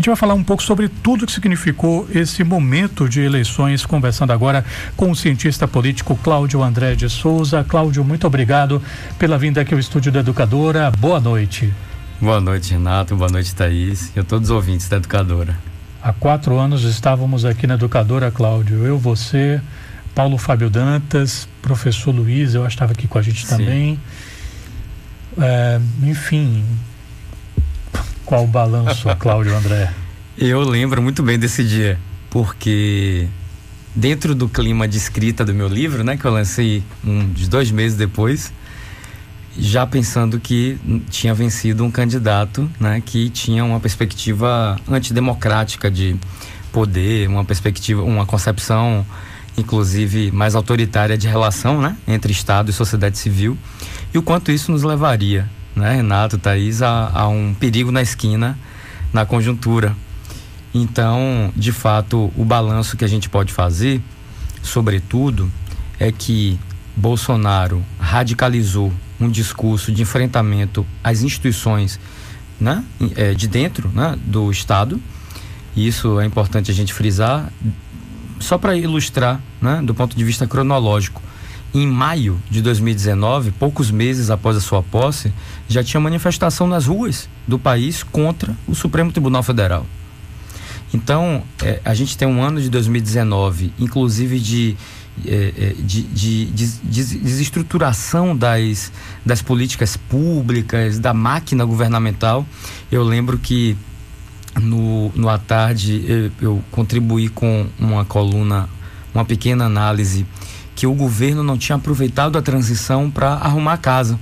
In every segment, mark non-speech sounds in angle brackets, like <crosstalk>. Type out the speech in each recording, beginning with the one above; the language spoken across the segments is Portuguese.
gente vai falar um pouco sobre tudo que significou esse momento de eleições, conversando agora com o cientista político Cláudio André de Souza. Cláudio, muito obrigado pela vinda aqui ao estúdio da Educadora. Boa noite. Boa noite, Renato. Boa noite, Thaís. E a todos os ouvintes da Educadora. Há quatro anos estávamos aqui na Educadora, Cláudio. Eu, você, Paulo Fábio Dantas, professor Luiz, eu estava aqui com a gente também. É, enfim, qual o balanço, Cláudio André? Eu lembro muito bem desse dia, porque dentro do clima de escrita do meu livro, né, que eu lancei uns dois meses depois, já pensando que tinha vencido um candidato, né, que tinha uma perspectiva antidemocrática de poder, uma perspectiva, uma concepção, inclusive mais autoritária de relação, né, entre Estado e sociedade civil, e o quanto isso nos levaria né, Renato, Thaís, a um perigo na esquina, na conjuntura. Então, de fato, o balanço que a gente pode fazer, sobretudo, é que Bolsonaro radicalizou um discurso de enfrentamento às instituições né, é, de dentro né, do Estado. Isso é importante a gente frisar, só para ilustrar, né, do ponto de vista cronológico em maio de 2019, poucos meses após a sua posse, já tinha manifestação nas ruas do país contra o Supremo Tribunal Federal. Então, é, a gente tem um ano de 2019, inclusive de, é, é de, de, de, de, desestruturação das, das políticas públicas, da máquina governamental. Eu lembro que no, no à tarde eu, eu contribuí com uma coluna, uma pequena análise que o governo não tinha aproveitado a transição para arrumar a casa,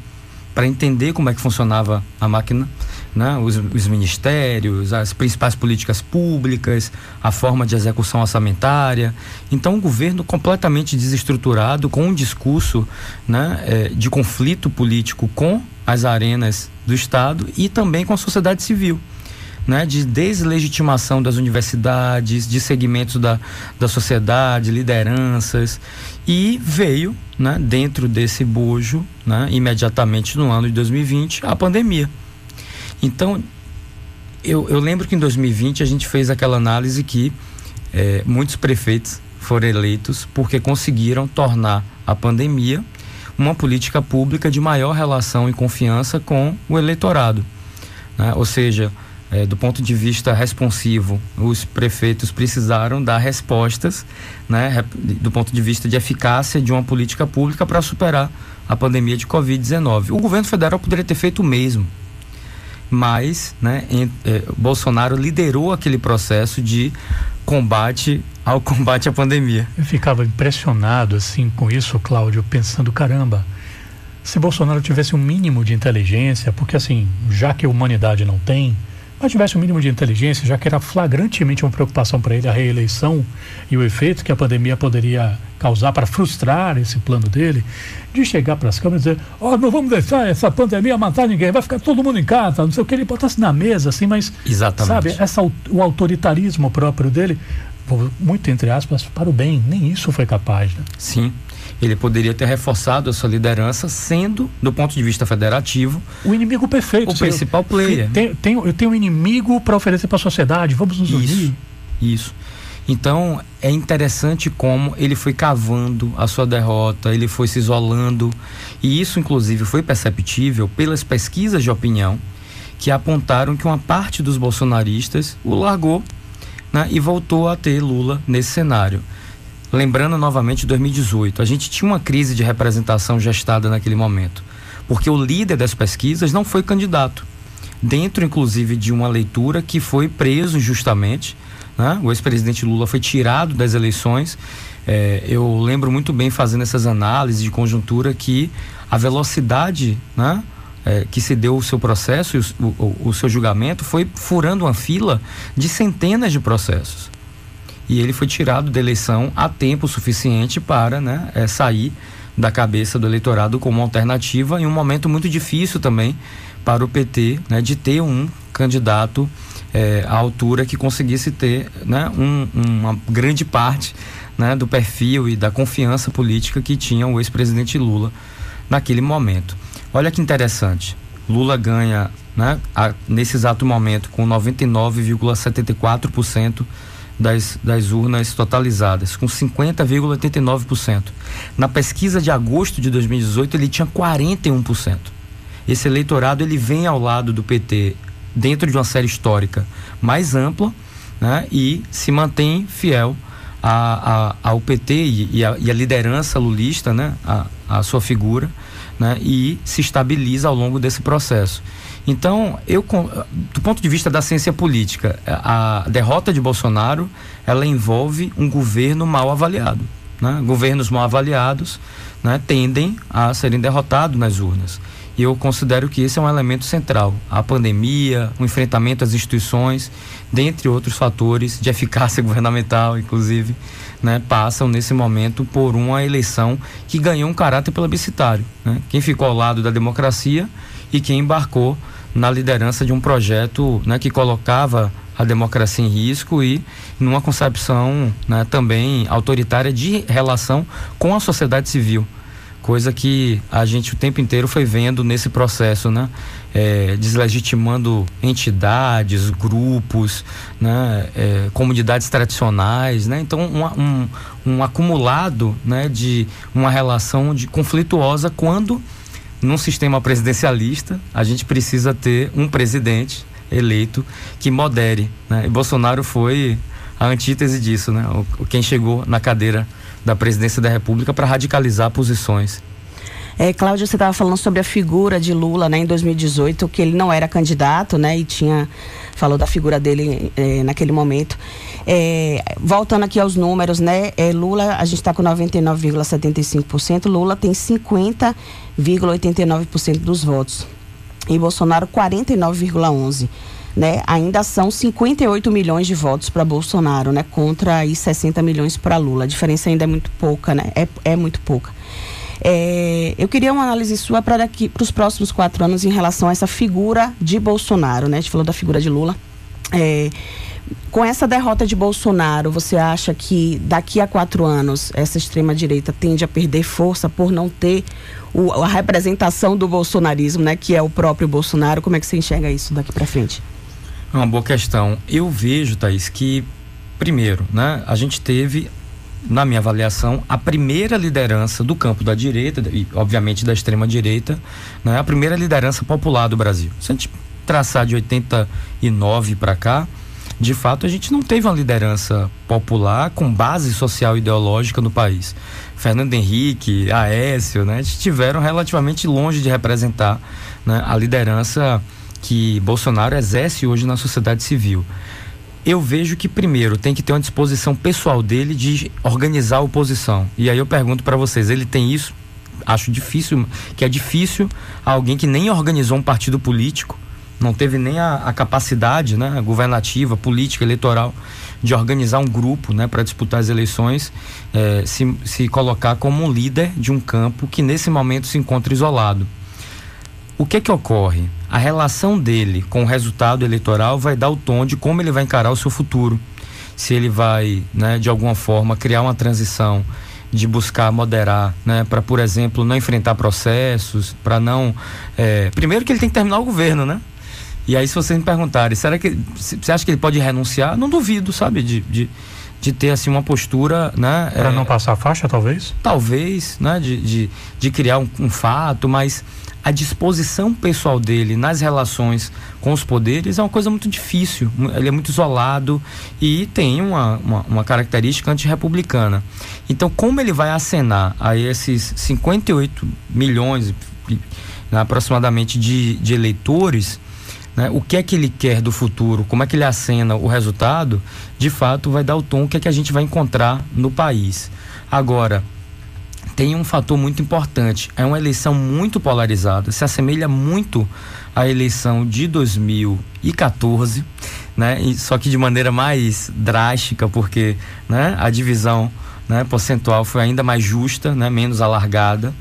para entender como é que funcionava a máquina, né? Os, os, ministérios, as principais políticas públicas, a forma de execução orçamentária. Então, o governo completamente desestruturado, com um discurso né, é, de conflito político com as arenas do Estado e também com a sociedade civil né, de deslegitimação das universidades, de segmentos da, da sociedade, lideranças, e veio, né, dentro desse bojo, né, imediatamente no ano de 2020, a pandemia. Então, eu, eu lembro que em 2020 a gente fez aquela análise que é, muitos prefeitos foram eleitos porque conseguiram tornar a pandemia uma política pública de maior relação e confiança com o eleitorado. Né? Ou seja, é, do ponto de vista responsivo, os prefeitos precisaram dar respostas, né, do ponto de vista de eficácia de uma política pública para superar a pandemia de Covid-19. O governo federal poderia ter feito o mesmo, mas né, em, é, Bolsonaro liderou aquele processo de combate ao <laughs> combate à pandemia. Eu ficava impressionado assim com isso, Cláudio, pensando caramba. Se Bolsonaro tivesse um mínimo de inteligência, porque assim, já que a humanidade não tem, mas tivesse um mínimo de inteligência, já que era flagrantemente uma preocupação para ele a reeleição e o efeito que a pandemia poderia causar para frustrar esse plano dele, de chegar para as câmeras e dizer: Ó, oh, não vamos deixar essa pandemia matar ninguém, vai ficar todo mundo em casa, não sei o que, ele botasse na mesa, assim, mas. Exatamente. Sabe, essa, o autoritarismo próprio dele, muito entre aspas, para o bem, nem isso foi capaz, né? Sim ele poderia ter reforçado a sua liderança, sendo, do ponto de vista federativo, o inimigo perfeito. O principal player. Tem, tem, eu tenho um inimigo para oferecer para a sociedade, vamos nos unir. Isso. Isso. Então é interessante como ele foi cavando a sua derrota, ele foi se isolando, e isso, inclusive, foi perceptível pelas pesquisas de opinião que apontaram que uma parte dos bolsonaristas o largou né, e voltou a ter Lula nesse cenário. Lembrando novamente 2018, a gente tinha uma crise de representação gestada naquele momento, porque o líder das pesquisas não foi candidato, dentro inclusive de uma leitura que foi preso injustamente. Né? O ex-presidente Lula foi tirado das eleições. É, eu lembro muito bem fazendo essas análises de conjuntura que a velocidade né, é, que se deu o seu processo, o, o, o seu julgamento, foi furando uma fila de centenas de processos e ele foi tirado da eleição a tempo suficiente para né, é, sair da cabeça do eleitorado como alternativa em um momento muito difícil também para o PT né, de ter um candidato é, à altura que conseguisse ter né, um, uma grande parte né, do perfil e da confiança política que tinha o ex-presidente Lula naquele momento. Olha que interessante. Lula ganha né, a, nesse exato momento, com 99,74% das, das urnas totalizadas, com 50,89%. Na pesquisa de agosto de 2018, ele tinha 41%. Esse eleitorado ele vem ao lado do PT dentro de uma série histórica mais ampla né, e se mantém fiel a, a, ao PT e, e, a, e, a, liderança lulista, né, a, a sua figura, né, e se estabiliza ao longo desse processo. Então, eu, do ponto de vista da ciência política, a derrota de Bolsonaro, ela envolve um governo mal avaliado. Né? Governos mal avaliados né, tendem a serem derrotados nas urnas. E eu considero que esse é um elemento central. A pandemia, o enfrentamento às instituições, dentre outros fatores de eficácia <laughs> governamental, inclusive, né, passam nesse momento por uma eleição que ganhou um caráter plebiscitário. Né? Quem ficou ao lado da democracia e quem embarcou na liderança de um projeto né, que colocava a democracia em risco e numa concepção né, também autoritária de relação com a sociedade civil coisa que a gente o tempo inteiro foi vendo nesse processo, né? É, deslegitimando entidades, grupos, né? É, comunidades tradicionais, né? Então um, um, um, acumulado, né? De uma relação de conflituosa quando num sistema presidencialista a gente precisa ter um presidente eleito que modere, né? E Bolsonaro foi a antítese disso, né? O, quem chegou na cadeira da presidência da República para radicalizar posições. É, Cláudio, você estava falando sobre a figura de Lula, né, em 2018, que ele não era candidato, né, e tinha falou da figura dele é, naquele momento. É, voltando aqui aos números, né, é, Lula, a gente está com 99,75%, Lula tem 50,89% dos votos e Bolsonaro 49,11%. Né, ainda são 58 milhões de votos para Bolsonaro, né, contra aí 60 milhões para Lula. A diferença ainda é muito pouca, né? É, é muito pouca. É, eu queria uma análise sua para daqui para os próximos quatro anos em relação a essa figura de Bolsonaro, né? A gente falou da figura de Lula. É, com essa derrota de Bolsonaro, você acha que daqui a quatro anos essa extrema direita tende a perder força por não ter o, a representação do bolsonarismo, né? Que é o próprio Bolsonaro. Como é que você enxerga isso daqui para frente? É uma boa questão. Eu vejo, Thaís, que primeiro, né? A gente teve na minha avaliação, a primeira liderança do campo da direita, e obviamente da extrema direita, né, a primeira liderança popular do Brasil. Se a gente traçar de 89 para cá, de fato a gente não teve uma liderança popular com base social e ideológica no país. Fernando Henrique, Aécio, né, estiveram relativamente longe de representar né, a liderança que Bolsonaro exerce hoje na sociedade civil eu vejo que primeiro tem que ter uma disposição pessoal dele de organizar a oposição. E aí eu pergunto para vocês, ele tem isso? Acho difícil, que é difícil alguém que nem organizou um partido político, não teve nem a, a capacidade, né, governativa, política, eleitoral de organizar um grupo, né, para disputar as eleições, eh, se, se colocar como um líder de um campo que nesse momento se encontra isolado. O que que ocorre? A relação dele com o resultado eleitoral vai dar o tom de como ele vai encarar o seu futuro. Se ele vai, né, de alguma forma, criar uma transição de buscar moderar, né, para, por exemplo, não enfrentar processos, para não. É, primeiro que ele tem que terminar o governo, né? E aí, se vocês me perguntarem, será que você acha que ele pode renunciar? Não duvido, sabe, de, de, de ter assim uma postura, né? Para é, não passar a faixa, talvez? Talvez, né? De, de, de criar um, um fato, mas a disposição pessoal dele nas relações com os poderes é uma coisa muito difícil. Ele é muito isolado e tem uma, uma, uma característica antirrepublicana. Então, como ele vai acenar a esses 58 milhões né, aproximadamente de, de eleitores, né, o que é que ele quer do futuro, como é que ele acena o resultado, de fato vai dar o tom que é que a gente vai encontrar no país. Agora, tem um fator muito importante. É uma eleição muito polarizada, se assemelha muito à eleição de 2014, né? E, só que de maneira mais drástica, porque né, a divisão né, percentual foi ainda mais justa, né, menos alargada.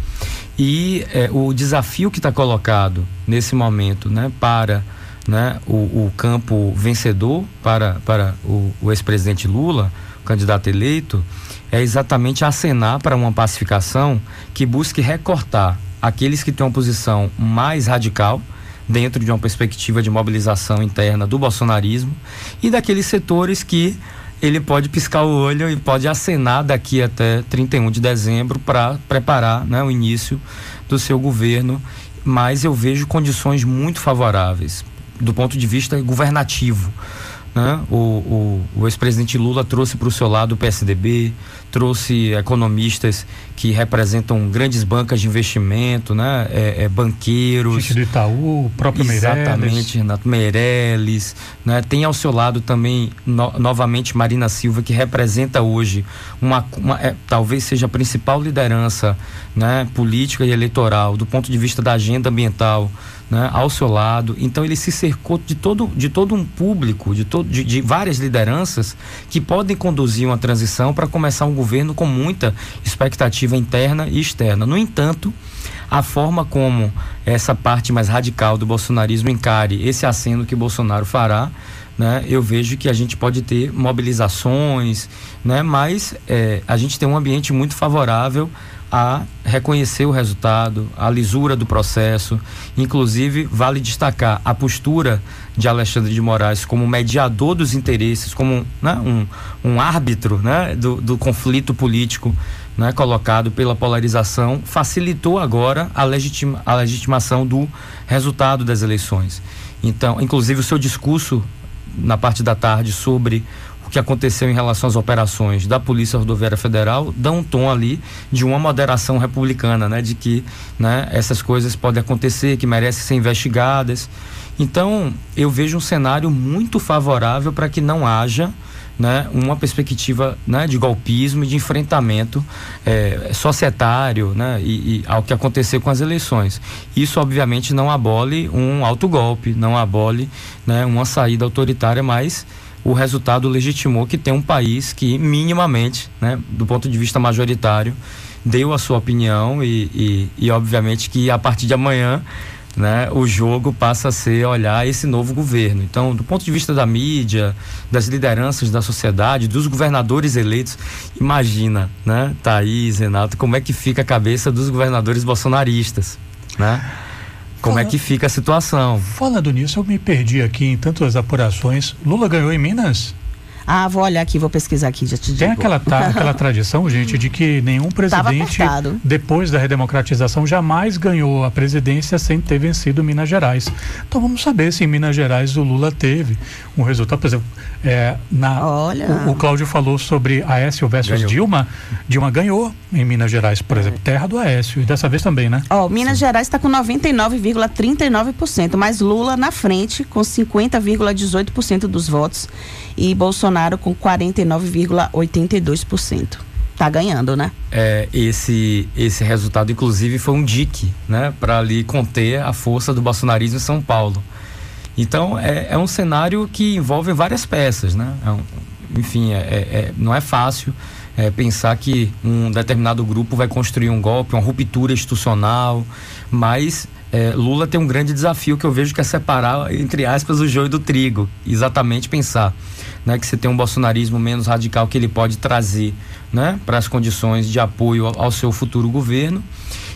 E é, o desafio que está colocado nesse momento né, para né, o, o campo vencedor, para, para o, o ex-presidente Lula, candidato eleito, é exatamente acenar para uma pacificação que busque recortar aqueles que têm uma posição mais radical, dentro de uma perspectiva de mobilização interna do bolsonarismo e daqueles setores que ele pode piscar o olho e pode acenar daqui até 31 de dezembro para preparar né, o início do seu governo. Mas eu vejo condições muito favoráveis do ponto de vista governativo. Né? O, o, o ex-presidente Lula trouxe para o seu lado o PSDB, trouxe economistas que representam grandes bancas de investimento, né? É, é, banqueiros. Gente do Itaú, o próprio Exatamente, Meirelles. Renato Meirelles. Né? Tem ao seu lado também, no, novamente, Marina Silva, que representa hoje uma, uma é, talvez seja a principal liderança né? política e eleitoral do ponto de vista da agenda ambiental né, ao seu lado. Então ele se cercou de todo, de todo um público, de, todo, de, de várias lideranças que podem conduzir uma transição para começar um governo com muita expectativa interna e externa. No entanto, a forma como essa parte mais radical do bolsonarismo encare esse aceno que Bolsonaro fará, né, eu vejo que a gente pode ter mobilizações, né, mas é, a gente tem um ambiente muito favorável a reconhecer o resultado, a lisura do processo. Inclusive, vale destacar a postura de Alexandre de Moraes como mediador dos interesses, como né, um, um árbitro né, do, do conflito político né, colocado pela polarização, facilitou agora a, legitima, a legitimação do resultado das eleições. Então, inclusive, o seu discurso na parte da tarde sobre o que aconteceu em relação às operações da Polícia Rodoviária Federal dá um tom ali de uma moderação republicana, né, de que né, essas coisas podem acontecer, que merecem ser investigadas. Então, eu vejo um cenário muito favorável para que não haja né, uma perspectiva né, de golpismo e de enfrentamento é, societário né, e, e, ao que aconteceu com as eleições. Isso, obviamente, não abole um autogolpe, não abole né, uma saída autoritária, mas o resultado legitimou que tem um país que minimamente, né, do ponto de vista majoritário, deu a sua opinião e, e, e obviamente que a partir de amanhã né, o jogo passa a ser olhar esse novo governo. Então, do ponto de vista da mídia, das lideranças da sociedade, dos governadores eleitos, imagina, né, Thaís, Renato, como é que fica a cabeça dos governadores bolsonaristas, né? Como Fala, é que fica a situação? Falando nisso, eu me perdi aqui em tantas apurações. Lula ganhou em Minas? Ah, vou olhar aqui, vou pesquisar aqui, já te digo. Tem aquela, ta, <laughs> aquela tradição, gente, de que nenhum presidente, depois da redemocratização, jamais ganhou a presidência sem ter vencido Minas Gerais. Então vamos saber se em Minas Gerais o Lula teve um resultado. Por exemplo, é, na, Olha. O, o Cláudio falou sobre Aécio versus ganhou. Dilma. Dilma ganhou em Minas Gerais, por exemplo, terra do Aécio. E dessa vez também, né? Ó, Minas Sim. Gerais está com 99,39%, mas Lula na frente com 50,18% dos votos e Bolsonaro com 49,82%. Tá ganhando, né? É, esse, esse resultado, inclusive, foi um dique, né? Para ali conter a força do bolsonarismo em São Paulo. Então, é, é um cenário que envolve várias peças, né? É um, enfim, é, é, é não é fácil é, pensar que um determinado grupo vai construir um golpe, uma ruptura institucional, mas é, Lula tem um grande desafio que eu vejo que é separar, entre aspas, o joio do trigo. Exatamente pensar né, que você tem um bolsonarismo menos radical que ele pode trazer né, para as condições de apoio ao, ao seu futuro governo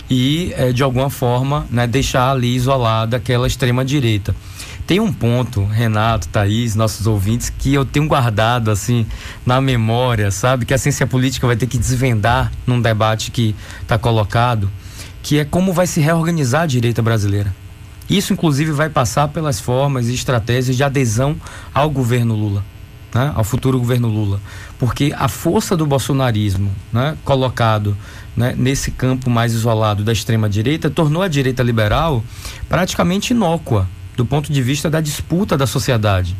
e, é, de alguma forma, né, deixar ali isolada aquela extrema-direita. Tem um ponto, Renato, Thaís, nossos ouvintes, que eu tenho guardado assim na memória, sabe? Que a ciência política vai ter que desvendar num debate que está colocado, que é como vai se reorganizar a direita brasileira. Isso, inclusive, vai passar pelas formas e estratégias de adesão ao governo Lula né, ao futuro governo Lula. Porque a força do bolsonarismo né, colocado né, nesse campo mais isolado da extrema-direita tornou a direita liberal praticamente inócua do ponto de vista da disputa da sociedade.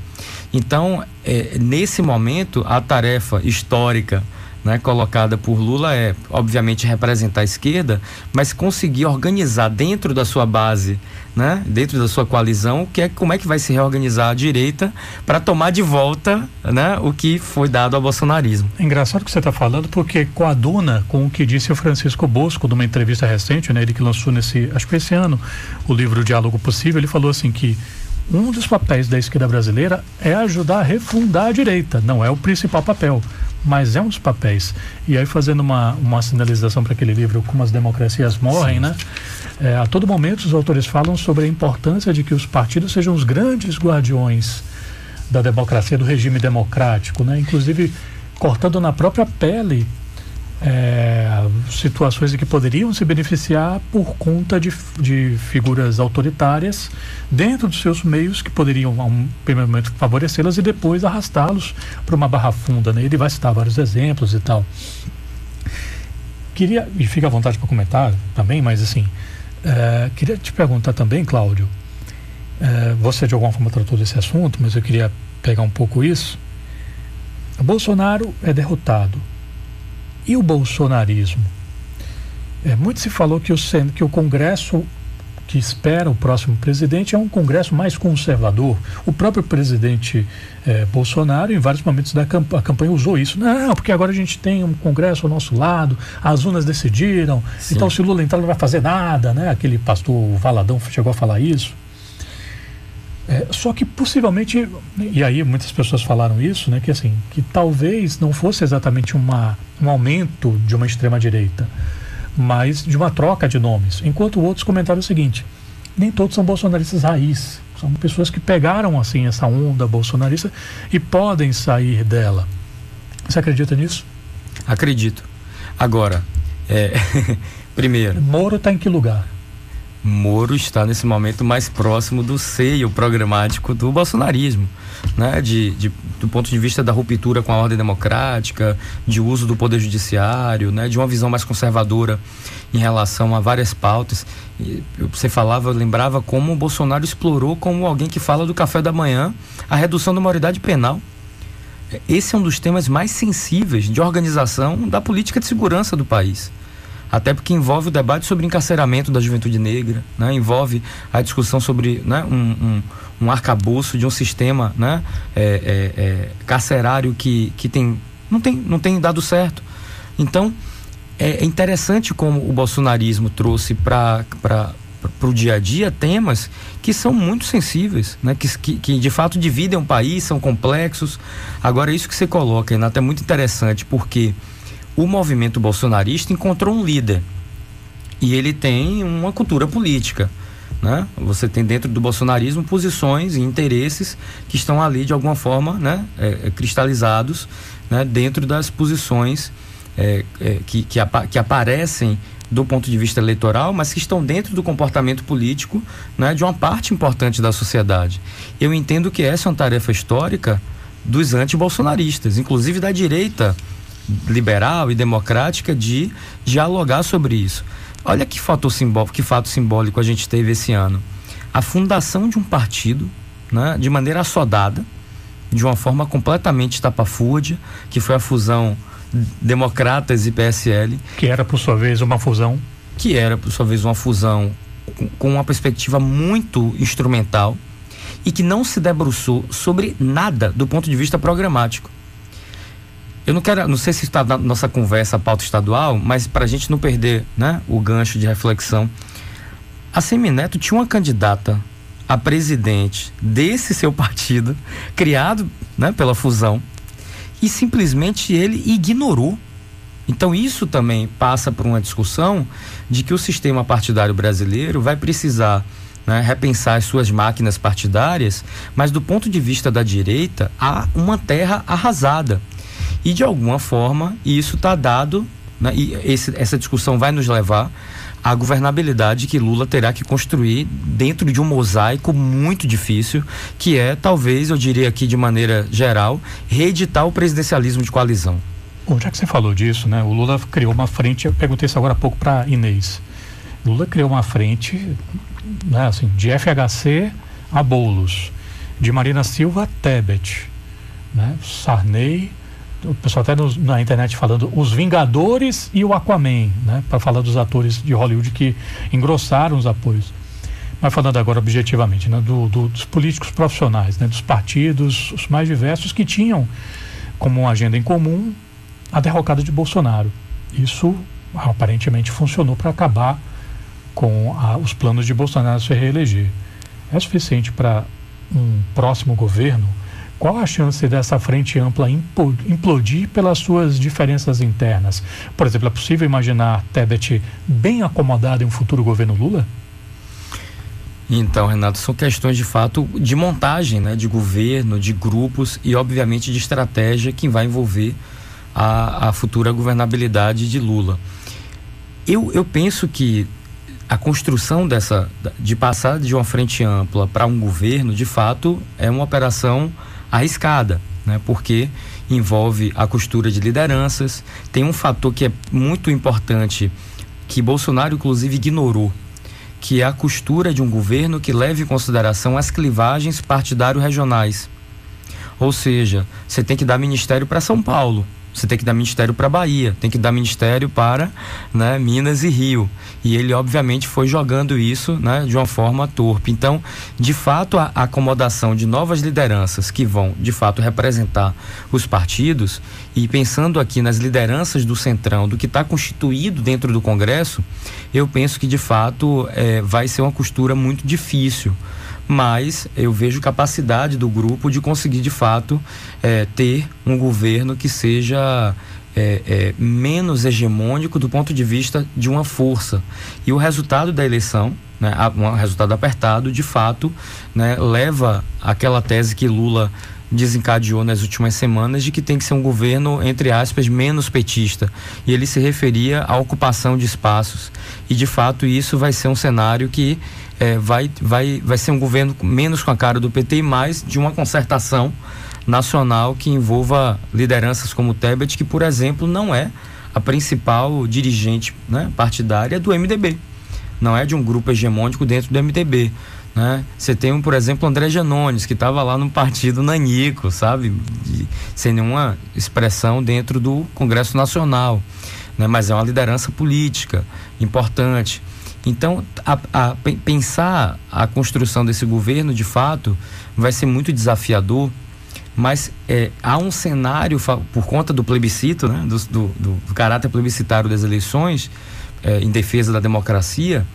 Então, é, nesse momento, a tarefa histórica né, colocada por Lula é, obviamente, representar a esquerda, mas conseguir organizar dentro da sua base, né, dentro da sua coalizão, que é, como é que vai se reorganizar a direita para tomar de volta né, o que foi dado ao bolsonarismo. É engraçado que você está falando, porque coaduna com o que disse o Francisco Bosco numa entrevista recente, né, ele que lançou nesse, acho que esse ano, o livro Diálogo Possível, ele falou assim que um dos papéis da esquerda brasileira é ajudar a refundar a direita, não é o principal papel mas é um dos papéis. E aí, fazendo uma, uma sinalização para aquele livro, Como as Democracias Morrem, Sim. né? É, a todo momento, os autores falam sobre a importância de que os partidos sejam os grandes guardiões da democracia, do regime democrático, né? Inclusive, cortando na própria pele é, situações em que poderiam se beneficiar por conta de, de figuras autoritárias dentro dos seus meios que poderiam, a um primeiro momento, favorecê-las e depois arrastá-los para uma barra funda. Né? Ele vai citar vários exemplos e tal. Queria, e fica à vontade para comentar também, mas assim, é, queria te perguntar também, Cláudio, é, você de alguma forma tratou desse assunto, mas eu queria pegar um pouco isso. Bolsonaro é derrotado e o bolsonarismo? É, muito se falou que o, que o Congresso que espera o próximo presidente é um Congresso mais conservador. O próprio presidente é, Bolsonaro, em vários momentos da camp campanha, usou isso. Não, porque agora a gente tem um Congresso ao nosso lado, as urnas decidiram, Sim. então se Lula entrar não vai fazer nada, né? Aquele pastor Valadão chegou a falar isso. É, só que possivelmente, e aí muitas pessoas falaram isso, né, que assim, que talvez não fosse exatamente uma, um aumento de uma extrema direita, mas de uma troca de nomes. Enquanto outros comentaram o seguinte: nem todos são bolsonaristas raiz, são pessoas que pegaram assim essa onda bolsonarista e podem sair dela. Você acredita nisso? Acredito. Agora, é, <laughs> primeiro. Moro está em que lugar? Moro está nesse momento mais próximo do seio programático do bolsonarismo, né? De, de, do ponto de vista da ruptura com a ordem democrática, de uso do poder judiciário, né? De uma visão mais conservadora em relação a várias pautas. E você falava, lembrava como o Bolsonaro explorou como alguém que fala do café da manhã a redução da maioridade penal. Esse é um dos temas mais sensíveis de organização da política de segurança do país até porque envolve o debate sobre encarceramento da juventude negra, né? envolve a discussão sobre né, um, um, um arcabouço de um sistema né, é, é, é, carcerário que, que tem, não, tem, não tem dado certo. Então, é interessante como o bolsonarismo trouxe para para o dia a dia temas que são muito sensíveis, né? que, que, que, de fato dividem o país, são complexos. Agora, isso que você coloca, Renato, é muito interessante, porque o movimento bolsonarista encontrou um líder e ele tem uma cultura política. Né? Você tem dentro do bolsonarismo posições e interesses que estão ali de alguma forma né, é, é, cristalizados né, dentro das posições é, é, que, que, apa que, aparecem do ponto de vista eleitoral, mas que estão dentro do comportamento político né, de uma parte importante da sociedade. Eu entendo que essa é uma tarefa histórica dos anti-bolsonaristas, inclusive da direita liberal e democrática de dialogar sobre isso. Olha que fato simbólico, que fato simbólico a gente teve esse ano. A fundação de um partido, né, de maneira assodada, de uma forma completamente estapafúrdia, que foi a fusão Democratas e PSL. Que era, por sua vez, uma fusão. Que era, por sua vez, uma fusão com uma perspectiva muito instrumental e que não se debruçou sobre nada do ponto de vista programático. Eu não quero, não sei se está na nossa conversa a pauta estadual, mas para a gente não perder né, o gancho de reflexão, a Semineto tinha uma candidata a presidente desse seu partido, criado né, pela fusão, e simplesmente ele ignorou. Então isso também passa por uma discussão de que o sistema partidário brasileiro vai precisar né, repensar as suas máquinas partidárias, mas do ponto de vista da direita, há uma terra arrasada. E de alguma forma, isso está dado, né, e esse, essa discussão vai nos levar à governabilidade que Lula terá que construir dentro de um mosaico muito difícil, que é, talvez, eu diria aqui de maneira geral, reeditar o presidencialismo de coalizão. Bom, já que você falou disso, né, o Lula criou uma frente, eu perguntei isso agora há pouco para Inês. Lula criou uma frente né, assim, de FHC a Boulos, de Marina Silva a Tebet, né, Sarney o pessoal até nos, na internet falando os Vingadores e o Aquaman, né? Para falar dos atores de Hollywood que engrossaram os apoios. Mas falando agora objetivamente, né? Do, do, dos políticos profissionais, né? Dos partidos, os mais diversos que tinham como agenda em comum a derrocada de Bolsonaro. Isso aparentemente funcionou para acabar com a, os planos de Bolsonaro se reeleger. É suficiente para um próximo governo qual a chance dessa frente ampla implodir pelas suas diferenças internas? Por exemplo, é possível imaginar Tebet bem acomodado em um futuro governo Lula? Então, Renato, são questões de fato de montagem, né, de governo, de grupos e, obviamente, de estratégia que vai envolver a, a futura governabilidade de Lula. Eu, eu penso que a construção dessa, de passar de uma frente ampla para um governo, de fato, é uma operação arriscada, né, porque envolve a costura de lideranças. Tem um fator que é muito importante que Bolsonaro, inclusive, ignorou que é a costura de um governo que leve em consideração as clivagens partidário-regionais. Ou seja, você tem que dar ministério para São Paulo, você tem que dar ministério para Bahia, tem que dar ministério para né, Minas e Rio. E ele, obviamente, foi jogando isso né, de uma forma torpe. Então, de fato, a, acomodação de novas lideranças que vão, de fato, representar os partidos, e pensando aqui nas lideranças do Centrão, do que está constituído dentro do Congresso, eu penso que, de fato, é, vai ser uma costura muito difícil mas eu vejo capacidade do grupo de conseguir de fato é, ter um governo que seja é, é, menos hegemônico do ponto de vista de uma força. E o resultado da eleição, né, um resultado apertado, de fato, né, leva aquela tese que Lula desencadeou nas últimas semanas de que tem que ser um governo, entre aspas, menos petista. E ele se referia à ocupação de espaços. E, de fato, isso vai ser um cenário que é, vai, vai, vai ser um governo menos com a cara do PT e mais de uma concertação nacional que envolva lideranças como o Tebet, que, por exemplo, não é a principal dirigente né, partidária do MDB. Não é de um grupo hegemônico dentro do MDB. Né? Você tem, por exemplo, André Janones, que estava lá no partido Nanico, sabe? De, sem nenhuma expressão dentro do Congresso Nacional. Né? Mas é uma liderança política importante. Então, a, a, pensar a construção desse governo, de fato, vai ser muito desafiador, mas é, há um cenário, por conta do plebiscito, né, do, do, do caráter plebiscitário das eleições, é, em defesa da democracia,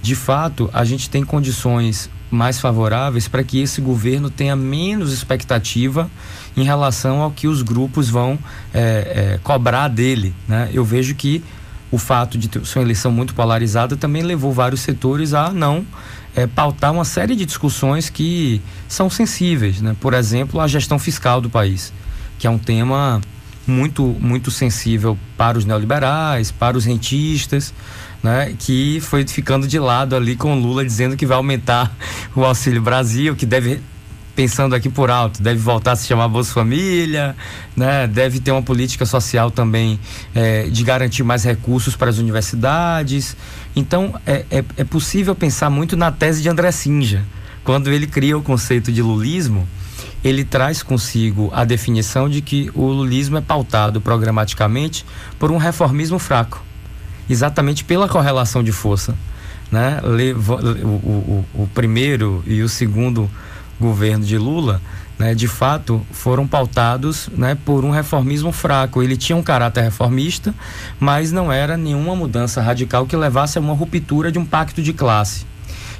de fato, a gente tem condições mais favoráveis para que esse governo tenha menos expectativa em relação ao que os grupos vão é, é, cobrar dele. Né? Eu vejo que o fato de ter uma eleição muito polarizada também levou vários setores a não é, pautar uma série de discussões que são sensíveis, né? Por exemplo, a gestão fiscal do país, que é um tema muito muito sensível para os neoliberais, para os rentistas, né? Que foi ficando de lado ali com Lula dizendo que vai aumentar <laughs> o Auxílio Brasil, que deve pensando aqui por alto, deve voltar a se chamar Bolsa Família, né? deve ter uma política social também é, de garantir mais recursos para as universidades. Então, é, é, é, possível pensar muito na tese de André Sinja. Quando ele cria o conceito de lulismo, ele traz consigo a definição de que o lulismo é pautado programaticamente por um reformismo fraco, exatamente pela correlação de força. Né? O, o, o primeiro e o segundo governo de Lula, né, de fato, foram pautados né, por um reformismo fraco. Ele tinha um caráter reformista, mas não era nenhuma mudança radical que levasse a uma ruptura de um pacto de classe.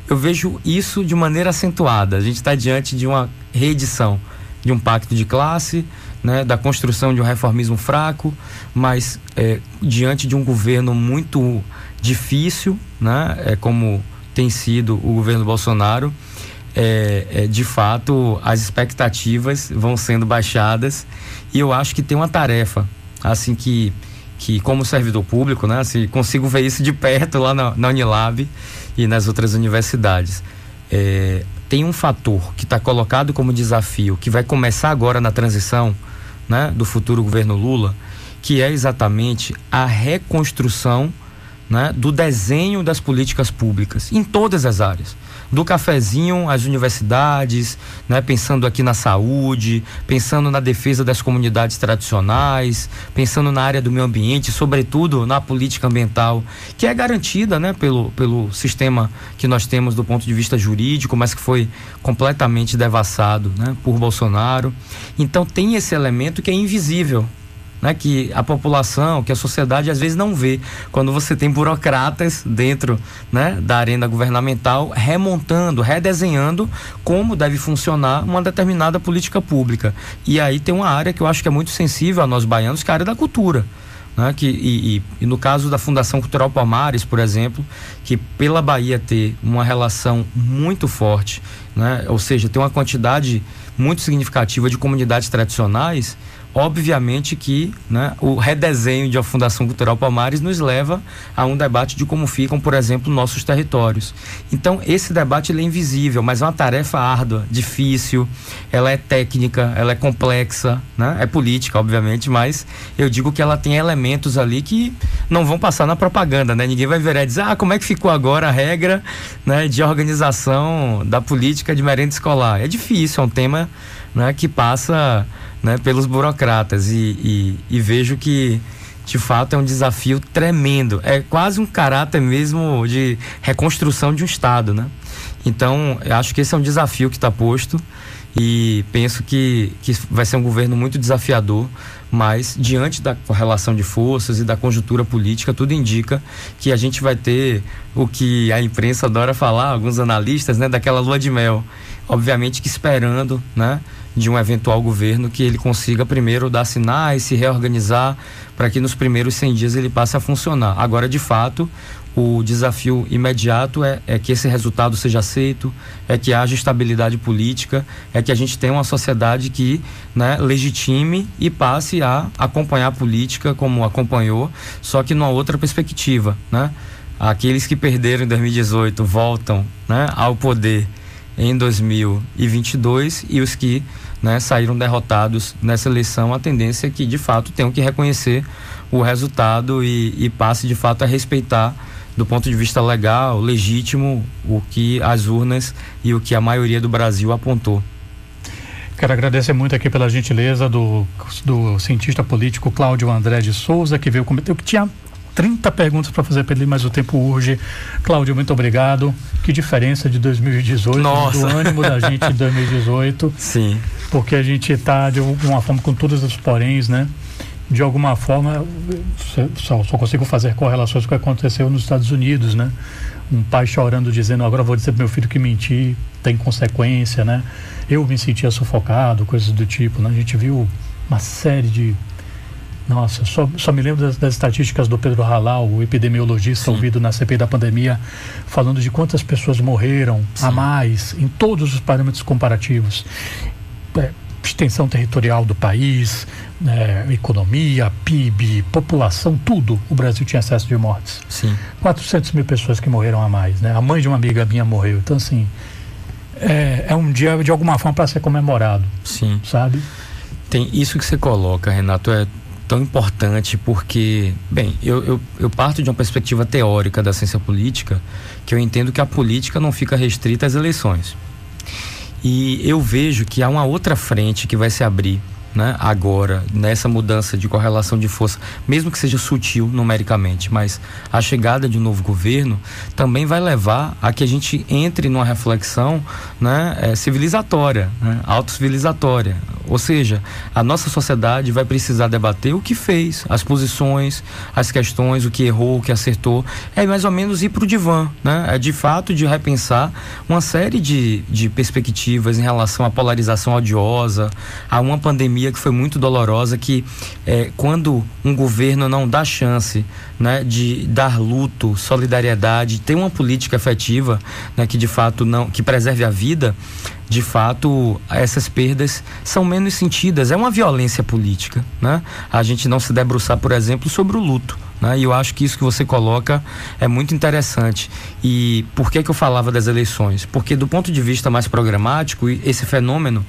Eu vejo isso de maneira acentuada. A gente está diante de uma reedição de um pacto de classe, né, da construção de um reformismo fraco, mas é, diante de um governo muito difícil, né, é como tem sido o governo Bolsonaro é, é, de fato as expectativas vão sendo baixadas e eu acho que tem uma tarefa assim que que como servidor público, né, assim, consigo ver isso de perto lá na, na Unilab e nas outras universidades. É, tem um fator que está colocado como desafio, que vai começar agora na transição né, do futuro governo Lula, que é exatamente a reconstrução né, do desenho das políticas públicas em todas as áreas do cafezinho às universidades, né, pensando aqui na saúde, pensando na defesa das comunidades tradicionais, pensando na área do meio ambiente, sobretudo na política ambiental, que é garantida né, pelo, pelo sistema que nós temos do ponto de vista jurídico, mas que foi completamente devassado né, por Bolsonaro. Então tem esse elemento que é invisível né, que a população, que a sociedade às vezes não vê. Quando você tem burocratas dentro né, da arena governamental remontando, redesenhando como deve funcionar uma determinada política pública. E aí tem uma área que eu acho que é muito sensível a nós baianos, que é a área da cultura. Né, que, e, e, e, no caso da Fundação Cultural Palmares, por exemplo, que pela Bahia ter uma relação muito forte, né, ou seja, tem uma quantidade muito significativa de comunidades tradicionais, Obviamente que né, o redesenho de a Fundação Cultural Palmares nos leva a um debate de como ficam, por exemplo, nossos territórios. Então, esse debate é invisível, mas é uma tarefa árdua, difícil, ela é técnica, ela é complexa, né? é política, obviamente, mas eu digo que ela tem elementos ali que não vão passar na propaganda, né? Ninguém vai virar e dizer, ah, como é que ficou agora a regra né, de organização da política de merenda escolar? É difícil, é um tema né, que passa né, pelos burocratas e, e, e vejo que de fato é um desafio tremendo. É quase um caráter mesmo de reconstrução de um Estado, né? Então, acho que esse é um desafio que está posto e penso que, que vai ser um governo muito desafiador, mas diante da correlação de forças e da conjuntura política, tudo indica que a gente vai ter o que a imprensa adora falar, alguns analistas, né, daquela lua de mel. Obviamente que esperando, né, de um eventual governo que ele consiga primeiro dar sinais, se reorganizar, para que nos primeiros 100 dias ele passe a funcionar. Agora, de fato, o desafio imediato é, é, que esse resultado seja aceito, é que haja estabilidade política, é que a gente tenha uma sociedade que né, legitime e passe a acompanhar a política como acompanhou, só que numa outra perspectiva. Né? Aqueles que perderam em 2018 voltam né, ao poder em 2022 e os que né, saíram derrotados nessa eleição, a tendência é que de fato tenham que reconhecer o resultado e, e passe de fato a respeitar do ponto de vista legal, legítimo, o que as urnas e o que a maioria do Brasil apontou. Quero agradecer muito aqui pela gentileza do, do cientista político Cláudio André de Souza, que veio comentar. Eu tinha 30 perguntas para fazer para ele, mas o tempo urge. Cláudio, muito obrigado. Que diferença de 2018, Nossa. do ânimo da gente em 2018. <laughs> Sim. Porque a gente está de uma forma com todos os poréns, né? De alguma forma, só, só consigo fazer correlações com o que aconteceu nos Estados Unidos, né? Um pai chorando, dizendo: agora vou dizer para meu filho que mentir tem consequência, né? Eu me sentia sufocado, coisas do tipo, né? A gente viu uma série de nossa, só, só me lembro das, das, estatísticas do Pedro Halal, o epidemiologista Sim. ouvido na CPI da pandemia, falando de quantas pessoas morreram Sim. a mais em todos os parâmetros comparativos. É, extensão territorial do país, é, economia, PIB, população, tudo. O Brasil tinha excesso de mortes. Sim. 400 mil pessoas que morreram a mais. Né? A mãe de uma amiga minha morreu. Então, assim, é, é um dia de alguma forma para ser comemorado. Sim. Sabe? Tem isso que você coloca, Renato, é tão importante porque, bem, eu, eu, eu, parto de uma perspectiva teórica da ciência política, que eu entendo que a política não fica restrita às eleições. E eu vejo que há uma outra frente que vai se abrir né, agora, nessa mudança de correlação de força, mesmo que seja sutil numericamente, mas a chegada de um novo governo também vai levar a que a gente entre numa reflexão né, é, civilizatória, né, autocivilizatória. Ou seja, a nossa sociedade vai precisar debater o que fez, as posições, as questões, o que errou, o que acertou. É mais ou menos ir para o divã, né? É de fato de repensar uma série de, de perspectivas em relação à polarização odiosa, a uma que foi muito dolorosa, que é, quando um governo não dá chance né, de dar luto, solidariedade, ter uma política efetiva né, que de fato não, que preserve a vida, de fato essas perdas são menos sentidas. É uma violência política, né? A gente não se debruçar, por exemplo, sobre o luto. Né? E eu acho que isso que você coloca é muito interessante. E por que, que eu falava das eleições? Porque, do ponto de vista mais programático, esse fenômeno,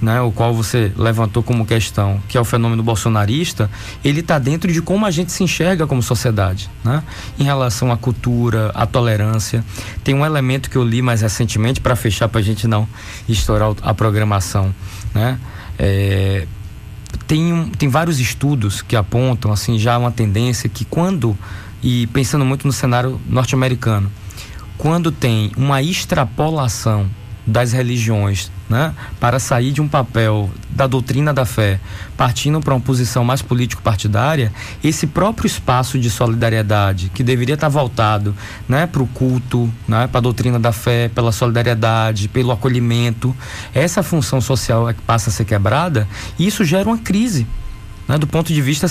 né, o qual você levantou como questão, que é o fenômeno bolsonarista, ele está dentro de como a gente se enxerga como sociedade, né? em relação à cultura, à tolerância. Tem um elemento que eu li mais recentemente, para fechar, para a gente não estourar a programação. Né? É, tem, um, tem vários estudos que apontam assim já uma tendência que quando e pensando muito no cenário norte-americano, quando tem uma extrapolação das religiões né, para sair de um papel da doutrina da fé, partindo para uma posição mais político-partidária, esse próprio espaço de solidariedade, que deveria estar voltado né, para o culto, né, para a doutrina da fé, pela solidariedade, pelo acolhimento, essa função social é que passa a ser quebrada, e isso gera uma crise né, do ponto de vista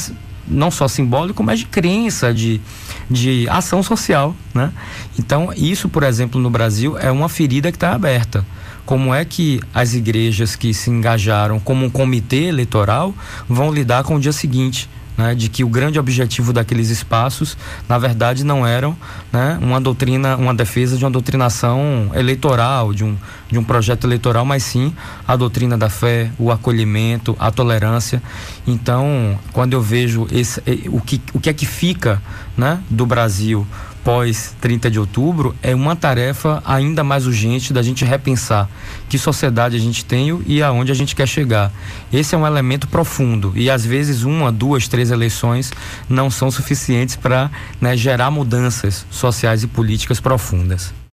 não só simbólico, mas de crença, de, de ação social. Né? Então, isso, por exemplo, no Brasil é uma ferida que está aberta como é que as igrejas que se engajaram como um comitê eleitoral vão lidar com o dia seguinte. Né, de que o grande objetivo daqueles espaços, na verdade, não eram né, uma doutrina, uma defesa de uma doutrinação eleitoral, de um, de um projeto eleitoral, mas sim a doutrina da fé, o acolhimento, a tolerância. Então, quando eu vejo esse, o, que, o que é que fica né, do Brasil pós 30 de outubro é uma tarefa ainda mais urgente da gente repensar que sociedade a gente tem e aonde a gente quer chegar. Esse é um elemento profundo e às vezes uma, duas, três eleições não são suficientes para né, gerar mudanças sociais e políticas profundas.